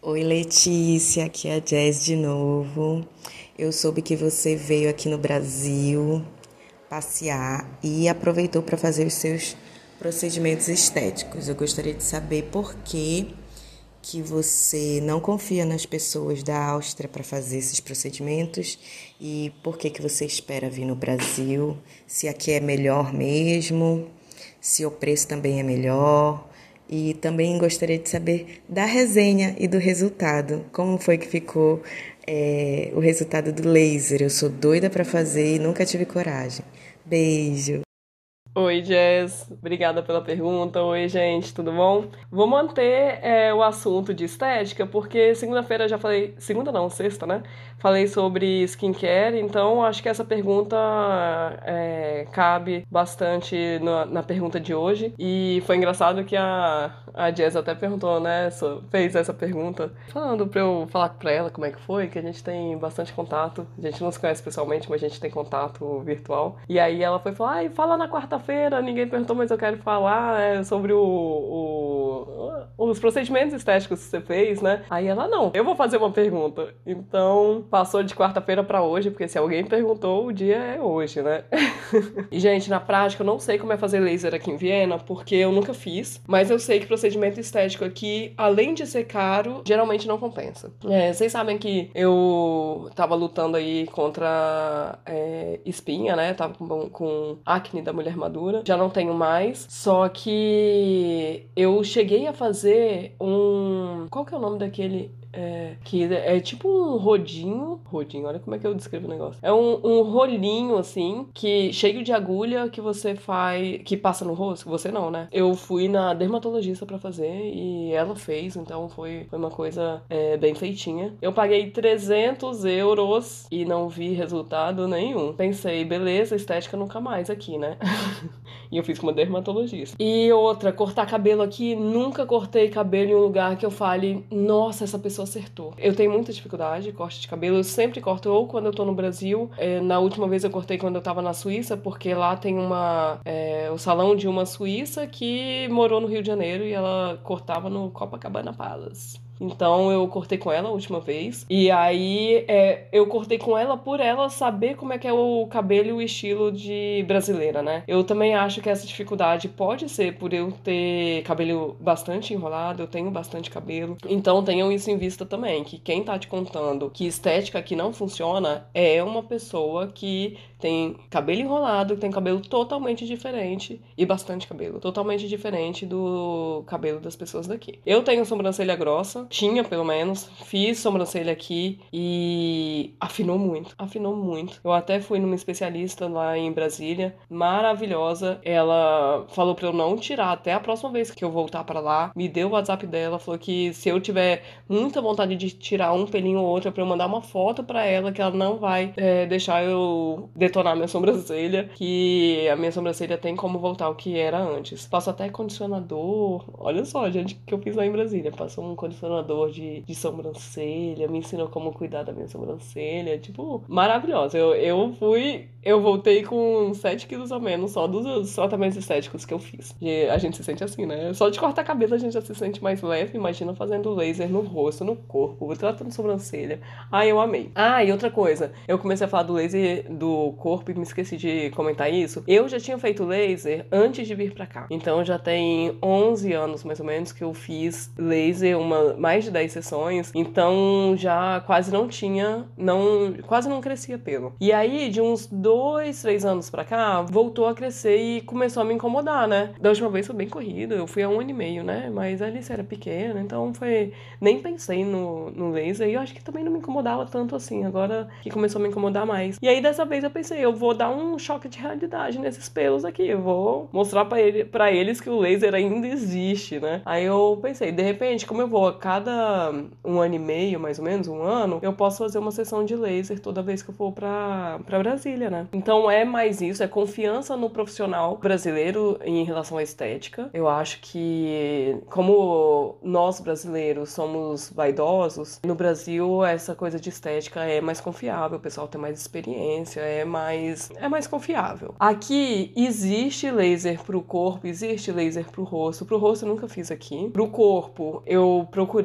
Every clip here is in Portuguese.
Oi Letícia, aqui é a Jazz de novo. Eu soube que você veio aqui no Brasil passear e aproveitou para fazer os seus procedimentos estéticos. Eu gostaria de saber por que que você não confia nas pessoas da Áustria para fazer esses procedimentos e por que que você espera vir no Brasil, se aqui é melhor mesmo, se o preço também é melhor. E também gostaria de saber da resenha e do resultado. Como foi que ficou é, o resultado do laser? Eu sou doida para fazer e nunca tive coragem. Beijo! Oi, Jess. Obrigada pela pergunta. Oi, gente, tudo bom? Vou manter é, o assunto de estética, porque segunda-feira já falei. Segunda não, sexta, né? Falei sobre skincare, então acho que essa pergunta é, cabe bastante na, na, pergunta de hoje. E foi engraçado que a, a Jess até perguntou, né? Fez essa pergunta, falando pra eu falar pra ela como é que foi, que a gente tem bastante contato. A gente não se conhece pessoalmente, mas a gente tem contato virtual. E aí ela foi falar, ai, fala na quarta feira ninguém perguntou, mas eu quero falar é, sobre o, o, os procedimentos estéticos que você fez, né? Aí ela, não, eu vou fazer uma pergunta. Então, passou de quarta-feira para hoje, porque se alguém perguntou, o dia é hoje, né? e, gente, na prática, eu não sei como é fazer laser aqui em Viena, porque eu nunca fiz, mas eu sei que procedimento estético aqui, além de ser caro, geralmente não compensa. É, vocês sabem que eu tava lutando aí contra é, espinha, né? Tava com, com acne da mulher madura já não tenho mais. Só que eu cheguei a fazer um. Qual que é o nome daquele? É, que é tipo um rodinho. Rodinho, olha como é que eu descrevo o negócio. É um, um rolinho, assim, que cheio de agulha que você faz. que passa no rosto. Você não, né? Eu fui na dermatologista para fazer e ela fez, então foi, foi uma coisa é, bem feitinha. Eu paguei 300 euros e não vi resultado nenhum. Pensei, beleza, estética nunca mais aqui, né? e eu fiz com uma dermatologista. E outra, cortar cabelo aqui, nunca cortei cabelo em um lugar que eu fale, nossa, essa pessoa acertou. Eu tenho muita dificuldade, corte de cabelo, eu sempre corto ou quando eu tô no Brasil. É, na última vez eu cortei quando eu tava na Suíça, porque lá tem uma. É, o salão de uma suíça que morou no Rio de Janeiro e ela cortava no Copacabana Palace. Então eu cortei com ela a última vez. E aí é, eu cortei com ela por ela saber como é que é o cabelo e o estilo de brasileira, né? Eu também acho que essa dificuldade pode ser por eu ter cabelo bastante enrolado, eu tenho bastante cabelo. Então tenham isso em vista também, que quem tá te contando que estética aqui não funciona é uma pessoa que tem cabelo enrolado, tem cabelo totalmente diferente e bastante cabelo, totalmente diferente do cabelo das pessoas daqui. Eu tenho sobrancelha grossa, tinha pelo menos, fiz sobrancelha aqui e afinou muito, afinou muito. Eu até fui numa especialista lá em Brasília, maravilhosa. Ela falou para eu não tirar até a próxima vez que eu voltar para lá. Me deu o WhatsApp dela, falou que se eu tiver muita vontade de tirar um pelinho ou outro, para eu mandar uma foto para ela que ela não vai é, deixar eu detonar minha sobrancelha, que a minha sobrancelha tem como voltar ao que era antes. Passo até condicionador. Olha só, gente, que eu fiz lá em Brasília. Passou um condicionador de, de sobrancelha, me ensinou como cuidar da minha sobrancelha. Tipo, maravilhosa. Eu, eu fui. Eu voltei com 7 quilos a menos só dos tratamentos estéticos que eu fiz. E a gente se sente assim, né? Só de cortar a cabeça a gente já se sente mais leve. Imagina fazendo laser no rosto, no corpo, tratando sobrancelha. Ah, eu amei. Ah, e outra coisa. Eu comecei a falar do laser do corpo e me esqueci de comentar isso. Eu já tinha feito laser antes de vir pra cá. Então já tem 11 anos mais ou menos que eu fiz laser, uma, mais de 10 sessões. Então já quase não tinha, não, quase não crescia pelo. E aí, de uns 2, 3 anos pra cá, voltou a crescer e começou a me incomodar, né? Da última vez foi bem corrido, eu fui há um ano e meio, né? Mas a Alice era pequena, então foi. Nem pensei no, no laser e eu acho que também não me incomodava tanto assim. Agora que começou a me incomodar mais. E aí dessa vez eu pensei, eu vou dar um choque de realidade nesses pelos aqui. Eu vou mostrar para ele, pra eles que o laser ainda existe, né? Aí eu pensei, de repente, como eu vou cada um ano e meio, mais ou menos, um ano, eu posso fazer uma sessão de laser toda vez que eu for pra Brasília, né? Então é mais isso, é confiança no profissional brasileiro em relação à estética. Eu acho que, como nós brasileiros somos vaidosos, no Brasil essa coisa de estética é mais confiável, o pessoal tem mais experiência, é mais, é mais confiável. Aqui existe laser pro corpo, existe laser pro rosto. Pro rosto eu nunca fiz aqui. Pro corpo eu procurei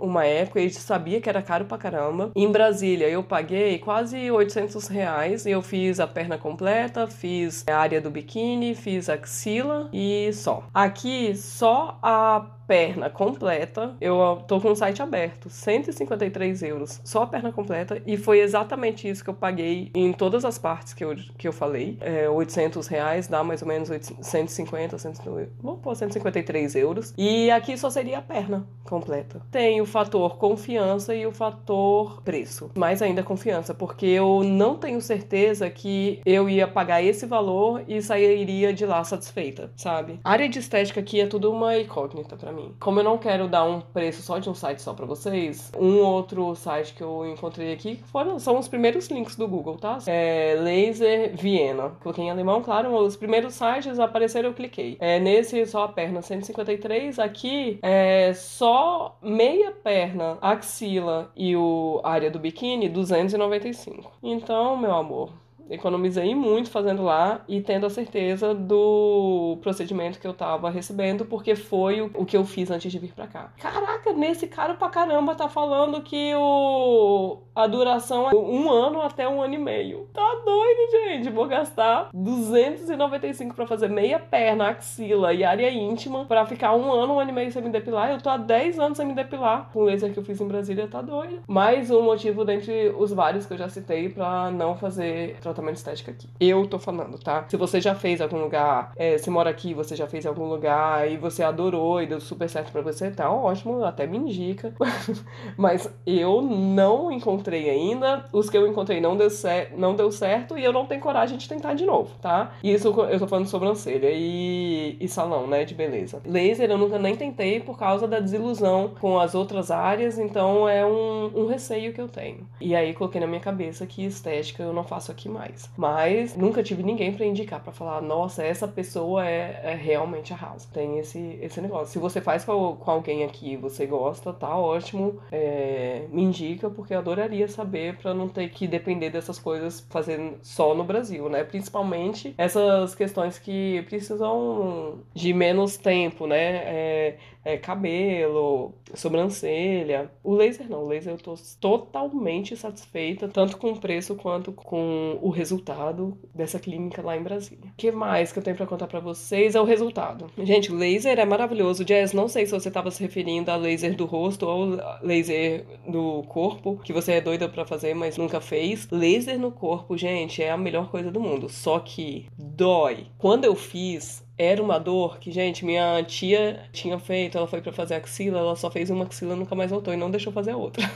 uma época e sabia que era caro pra caramba. Em Brasília eu paguei quase 800 reais e eu fiz a perna completa, fiz a área do biquíni, fiz axila e só. Aqui só a perna completa, eu tô com o site aberto, 153 euros, só a perna completa, e foi exatamente isso que eu paguei em todas as partes que eu, que eu falei. É, 800 reais dá mais ou menos 150, 150, vou pôr 153 euros. E aqui só seria a perna completa. Tem o fator confiança e o fator preço. Mais ainda confiança, porque eu não tenho certeza que eu ia pagar esse valor e sairia de lá satisfeita, sabe? A área de estética aqui é tudo uma incógnita para mim. Como eu não quero dar um preço só de um site só para vocês, um outro site que eu encontrei aqui foram, são os primeiros links do Google, tá? É Laser Viena. Coloquei em alemão, claro, os primeiros sites apareceram, eu cliquei. É, nesse só a perna 153, aqui é só meia perna, axila e o área do biquíni 295. Então, meu amor, economizei muito fazendo lá e tendo a certeza do procedimento que eu tava recebendo, porque foi o, que eu fiz antes de vir pra cá. Caraca, nesse cara pra caramba tá falando que o a duração é um ano até um ano e meio. Tá doido, gente? Vou gastar 295 para fazer meia perna, axila e área íntima para ficar um ano, um ano e meio sem me depilar. Eu tô há 10 anos sem me depilar. Com o laser que eu fiz em Brasília, tá doido. Mais um motivo dentre os vários que eu já citei para não fazer tratamento estético aqui. Eu tô falando, tá? Se você já fez algum lugar, é, você mora aqui, você já fez algum lugar e você adorou e deu super certo para você, tá ótimo, até me indica. Mas eu não encontrei ainda. Os que eu encontrei não deu, não deu certo e eu não tenho coragem de tentar de novo, tá? Isso eu tô falando sobrancelha e, e salão, né, de beleza. Laser eu nunca nem tentei por causa da desilusão com as outras áreas, então é um, um receio que eu tenho. E aí coloquei na minha cabeça que estética eu não faço aqui mais. Mas nunca tive ninguém para indicar, para falar, nossa, essa pessoa é, é realmente arrasa. Tem esse, esse negócio. Se você faz com, com alguém aqui você gosta, tá ótimo. É, me indica, porque eu adoraria adoraria saber para não ter que depender dessas coisas fazendo só no Brasil, né? Principalmente essas questões que precisam de menos tempo, né? É, é, cabelo, sobrancelha. O laser não, o laser eu tô totalmente satisfeita, tanto com o preço quanto com o resultado dessa clínica lá em Brasília. O que mais que eu tenho para contar para vocês é o resultado. Gente, o laser é maravilhoso. Jazz, não sei se você estava se referindo a laser do rosto ou laser do corpo, que você é doida para fazer, mas nunca fez. Laser no corpo, gente, é a melhor coisa do mundo. Só que dói. Quando eu fiz, era uma dor que, gente, minha tia tinha feito, ela foi para fazer axila, ela só fez uma axila nunca mais voltou e não deixou fazer a outra.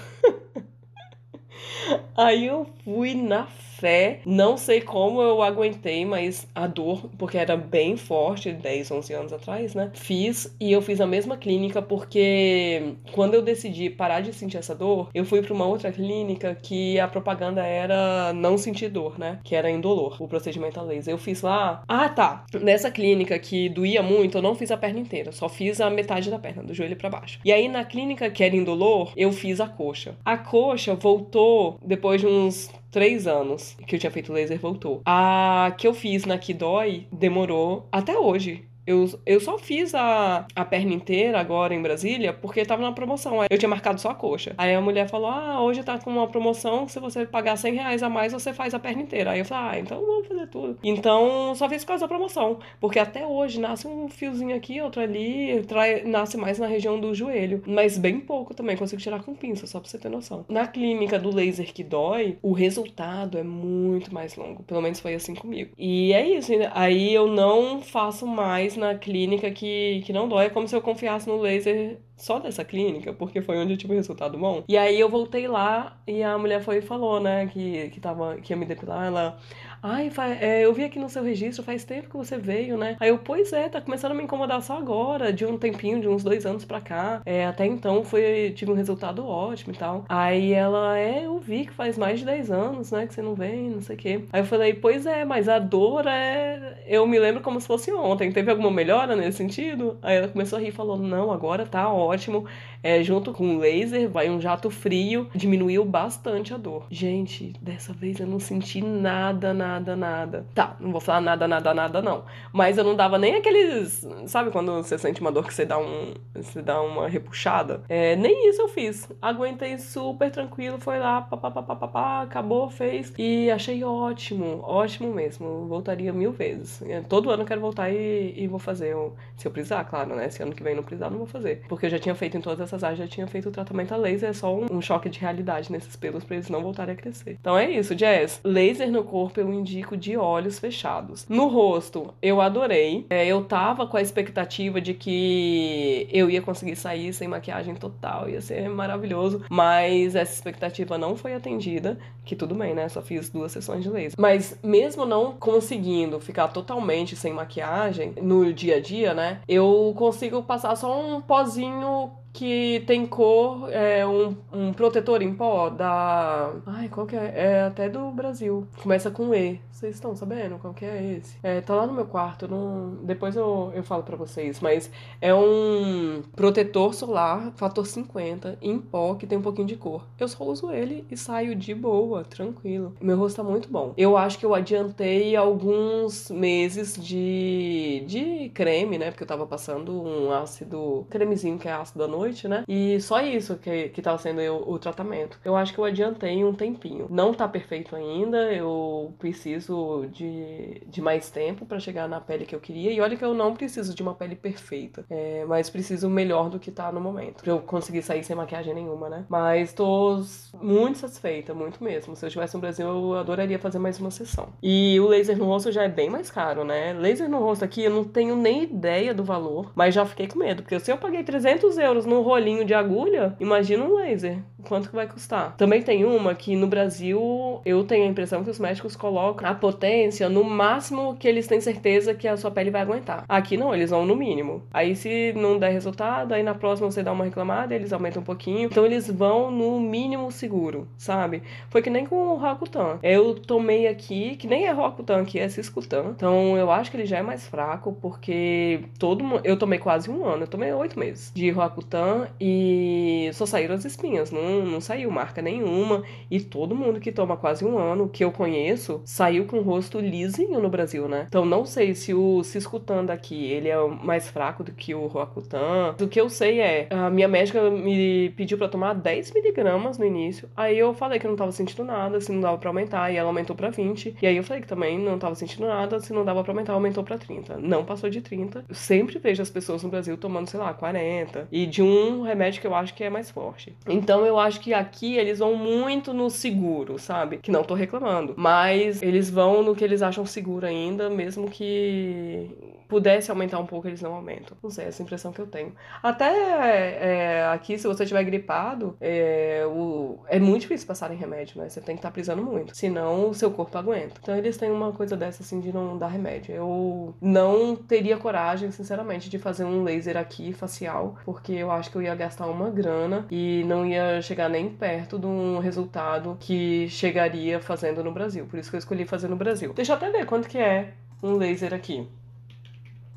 Aí eu fui na fé. Não sei como eu aguentei, mas a dor, porque era bem forte 10, 11 anos atrás, né? Fiz e eu fiz a mesma clínica porque quando eu decidi parar de sentir essa dor, eu fui para uma outra clínica que a propaganda era não sentir dor, né? Que era indolor, o procedimento a laser. Eu fiz lá. Ah, tá. Nessa clínica que doía muito, eu não fiz a perna inteira, só fiz a metade da perna, do joelho para baixo. E aí na clínica que era indolor, eu fiz a coxa. A coxa voltou depois de uns três anos que eu tinha feito laser voltou. A que eu fiz na dói demorou até hoje. Eu, eu só fiz a, a perna inteira agora em Brasília porque tava na promoção. Eu tinha marcado só a coxa. Aí a mulher falou: Ah, hoje tá com uma promoção. Se você pagar 100 reais a mais, você faz a perna inteira. Aí eu falei: Ah, então vamos fazer tudo. Então só fiz por causa da promoção. Porque até hoje nasce um fiozinho aqui, outro ali. Trai, nasce mais na região do joelho. Mas bem pouco também. Consigo tirar com pinça, só pra você ter noção. Na clínica do laser que dói, o resultado é muito mais longo. Pelo menos foi assim comigo. E é isso. Aí eu não faço mais na clínica que, que não dói. É como se eu confiasse no laser só dessa clínica, porque foi onde eu tive um resultado bom. E aí eu voltei lá e a mulher foi e falou, né, que, que, tava, que ia me depilar. Ela, Ai, é, eu vi aqui no seu registro, faz tempo que você veio, né? Aí eu, pois é, tá começando a me incomodar só agora, de um tempinho, de uns dois anos pra cá. É, até então foi, tive um resultado ótimo e tal. Aí ela, é, eu vi que faz mais de 10 anos, né, que você não vem, não sei o quê. Aí eu falei, pois é, mas a dor é. Eu me lembro como se fosse ontem. Teve alguma melhora nesse sentido? Aí ela começou a rir e falou, não, agora tá ótimo. É, junto com o laser, vai um jato frio, diminuiu bastante a dor. Gente, dessa vez eu não senti nada, nada, nada. Tá, não vou falar nada, nada, nada, não. Mas eu não dava nem aqueles. Sabe quando você sente uma dor que você dá, um, você dá uma repuxada? É, nem isso eu fiz. Aguentei super tranquilo, foi lá, papapá, acabou, fez. E achei ótimo, ótimo mesmo. Voltaria mil vezes. É, todo ano eu quero voltar e, e vou fazer. Se eu precisar, claro, né? Se ano que vem não precisar, não vou fazer. Porque eu já tinha feito em todas essas áreas, já tinha feito o tratamento a laser, é só um, um choque de realidade nesses pelos pra eles não voltarem a crescer. Então é isso, Jess. Laser no corpo eu indico de olhos fechados. No rosto, eu adorei. É, eu tava com a expectativa de que eu ia conseguir sair sem maquiagem total, ia ser maravilhoso. Mas essa expectativa não foi atendida. Que tudo bem, né? Só fiz duas sessões de laser. Mas mesmo não conseguindo ficar totalmente sem maquiagem no dia a dia, né? Eu consigo passar só um pozinho que tem cor, é um, um protetor em pó da. Ai, qual que é? É até do Brasil. Começa com E. Vocês estão sabendo qual que é esse? É, tá lá no meu quarto, não... depois eu, eu falo para vocês, mas é um protetor solar, fator 50, em pó, que tem um pouquinho de cor. Eu só uso ele e saio de boa, tranquilo. Meu rosto tá muito bom. Eu acho que eu adiantei alguns meses de, de creme, né? Porque eu tava passando um ácido, cremezinho que é ácido à noite, né? E só isso que, que tava sendo o, o tratamento. Eu acho que eu adiantei um tempinho. Não tá perfeito ainda, eu preciso preciso de, de mais tempo para chegar na pele que eu queria. E olha que eu não preciso de uma pele perfeita, é, mas preciso melhor do que tá no momento. Pra eu conseguir sair sem maquiagem nenhuma, né? Mas tô muito satisfeita, muito mesmo. Se eu estivesse no Brasil, eu adoraria fazer mais uma sessão. E o laser no rosto já é bem mais caro, né? Laser no rosto aqui, eu não tenho nem ideia do valor, mas já fiquei com medo. Porque se eu paguei 300 euros num rolinho de agulha, imagina um laser. Quanto que vai custar? Também tem uma que no Brasil eu tenho a impressão que os médicos colocam a potência no máximo que eles têm certeza que a sua pele vai aguentar. Aqui não, eles vão no mínimo. Aí se não der resultado, aí na próxima você dá uma reclamada, eles aumentam um pouquinho. Então eles vão no mínimo seguro, sabe? Foi que nem com o Rakutan. Eu tomei aqui, que nem é Rakutan aqui, é Ciscutan. Então eu acho que ele já é mais fraco, porque todo mundo. Eu tomei quase um ano, eu tomei oito meses de Rakutan e só saíram as espinhas, não, não saiu marca nenhuma. E todo mundo que toma quase um ano, que eu conheço, saiu com o rosto lisinho no Brasil, né? Então não sei se o Ciscutan daqui, ele é mais fraco do que o Roacutan. O que eu sei é, a minha médica me pediu para tomar 10 miligramas no início. Aí eu falei que não tava sentindo nada, se não dava pra aumentar, e ela aumentou pra 20. E aí eu falei que também não tava sentindo nada, se não dava pra aumentar, aumentou pra 30. Não passou de 30. Eu sempre vejo as pessoas no Brasil tomando, sei lá, 40. E de um remédio que eu acho que é mais forte. Então eu acho que aqui eles vão muito no seguro, sabe? Que não tô reclamando. Mas eles vão no que eles acham seguro ainda, mesmo que pudesse aumentar um pouco, eles não aumentam. Não sei, essa impressão que eu tenho. Até é, aqui, se você estiver gripado, é, o, é muito difícil passar em remédio, né? Você tem que estar tá precisando muito, senão o seu corpo aguenta. Então eles têm uma coisa dessa, assim, de não dar remédio. Eu não teria coragem, sinceramente, de fazer um laser aqui, facial, porque eu acho que eu ia gastar uma grana e não ia chegar nem perto de um resultado que chegaria fazendo no Brasil. Por isso que eu escolhi fazer no Brasil. Deixa eu até ver quanto que é um laser aqui.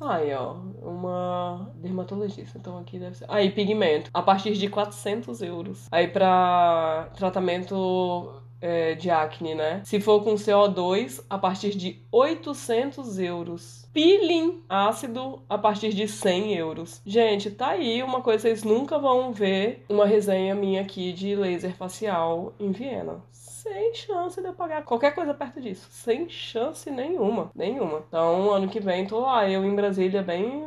Aí, ó, uma dermatologista. Então aqui deve ser. Aí, pigmento. A partir de 400 euros. Aí, pra tratamento é, de acne, né? Se for com CO2, a partir de 800 euros. Peeling ácido a partir de 100 euros. Gente, tá aí uma coisa vocês nunca vão ver uma resenha minha aqui de laser facial em Viena sem chance de eu pagar qualquer coisa perto disso. Sem chance nenhuma. Nenhuma. Então, ano que vem, tô lá, eu em Brasília, bem.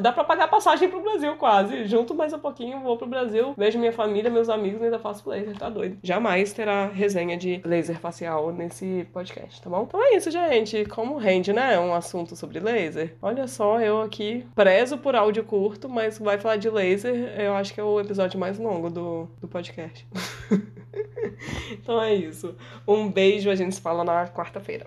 Dá pra pagar passagem pro Brasil quase. Junto mais um pouquinho, vou pro Brasil, vejo minha família, meus amigos e ainda faço laser, tá doido. Jamais terá resenha de laser facial nesse podcast, tá bom? Então é isso, gente. Como rende, né? Um assunto sobre laser. Olha só, eu aqui prezo por áudio curto, mas vai falar de laser, eu acho que é o episódio mais longo do, do podcast. então é isso. Um beijo, a gente se fala na quarta-feira.